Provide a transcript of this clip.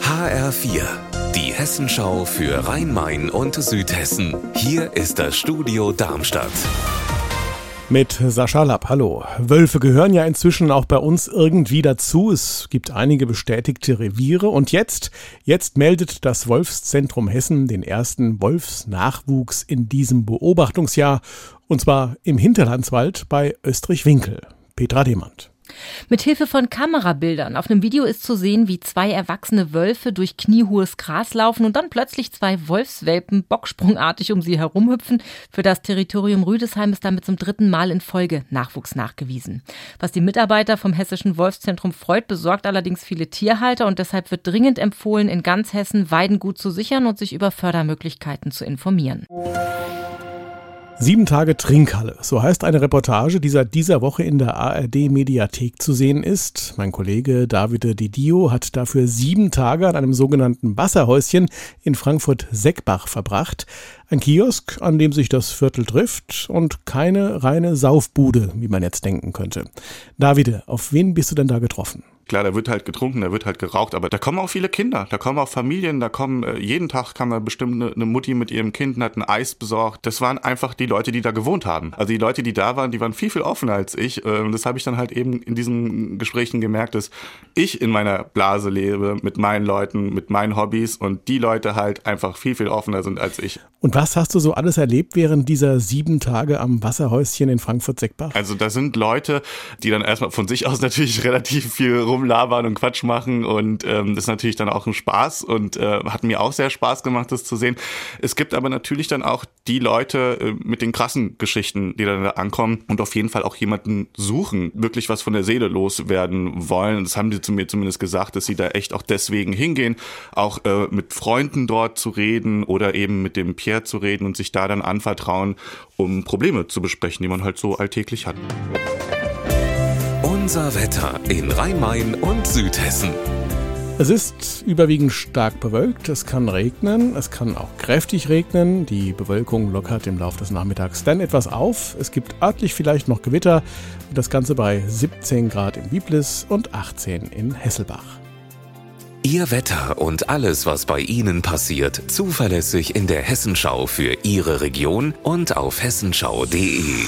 HR4, die Hessenschau für Rhein-Main und Südhessen. Hier ist das Studio Darmstadt. Mit Sascha Lapp, hallo. Wölfe gehören ja inzwischen auch bei uns irgendwie dazu. Es gibt einige bestätigte Reviere. Und jetzt, jetzt meldet das Wolfszentrum Hessen den ersten Wolfsnachwuchs in diesem Beobachtungsjahr. Und zwar im Hinterlandswald bei Österreich-Winkel. Petra Demand. Mit Hilfe von Kamerabildern auf einem Video ist zu sehen, wie zwei erwachsene Wölfe durch kniehohes Gras laufen und dann plötzlich zwei Wolfswelpen bocksprungartig um sie herumhüpfen. Für das Territorium Rüdesheim ist damit zum dritten Mal in Folge Nachwuchs nachgewiesen. Was die Mitarbeiter vom Hessischen Wolfszentrum freut, besorgt allerdings viele Tierhalter und deshalb wird dringend empfohlen, in ganz Hessen Weidengut zu sichern und sich über Fördermöglichkeiten zu informieren. Sieben Tage Trinkhalle, so heißt eine Reportage, die seit dieser Woche in der ARD Mediathek zu sehen ist. Mein Kollege Davide Didio hat dafür sieben Tage an einem sogenannten Wasserhäuschen in Frankfurt-Seckbach verbracht. Ein Kiosk, an dem sich das Viertel trifft und keine reine Saufbude, wie man jetzt denken könnte. Davide, auf wen bist du denn da getroffen? Klar, da wird halt getrunken, da wird halt geraucht, aber da kommen auch viele Kinder, da kommen auch Familien, da kommen, äh, jeden Tag kam da bestimmt eine, eine Mutti mit ihrem Kind und hat ein Eis besorgt. Das waren einfach die Leute, die da gewohnt haben. Also die Leute, die da waren, die waren viel, viel offener als ich. Äh, das habe ich dann halt eben in diesen Gesprächen gemerkt, dass ich in meiner Blase lebe, mit meinen Leuten, mit meinen Hobbys und die Leute halt einfach viel, viel offener sind als ich. Und was hast du so alles erlebt während dieser sieben Tage am Wasserhäuschen in Frankfurt-Seckbach? Also da sind Leute, die dann erstmal von sich aus natürlich relativ viel rumlabern und Quatsch machen und ähm, das ist natürlich dann auch ein Spaß und äh, hat mir auch sehr Spaß gemacht, das zu sehen. Es gibt aber natürlich dann auch die Leute äh, mit den krassen Geschichten, die dann da ankommen und auf jeden Fall auch jemanden suchen, wirklich was von der Seele loswerden wollen. Das haben die zu mir zumindest gesagt, dass sie da echt auch deswegen hingehen, auch äh, mit Freunden dort zu reden oder eben mit dem Pierre zu reden und sich da dann anvertrauen, um Probleme zu besprechen, die man halt so alltäglich hat. Unser Wetter in Rhein-Main und Südhessen. Es ist überwiegend stark bewölkt, es kann regnen, es kann auch kräftig regnen. Die Bewölkung lockert im Laufe des Nachmittags dann etwas auf. Es gibt örtlich vielleicht noch Gewitter. Das Ganze bei 17 Grad in Biblis und 18 in Hesselbach. Ihr Wetter und alles, was bei Ihnen passiert, zuverlässig in der Hessenschau für Ihre Region und auf hessenschau.de.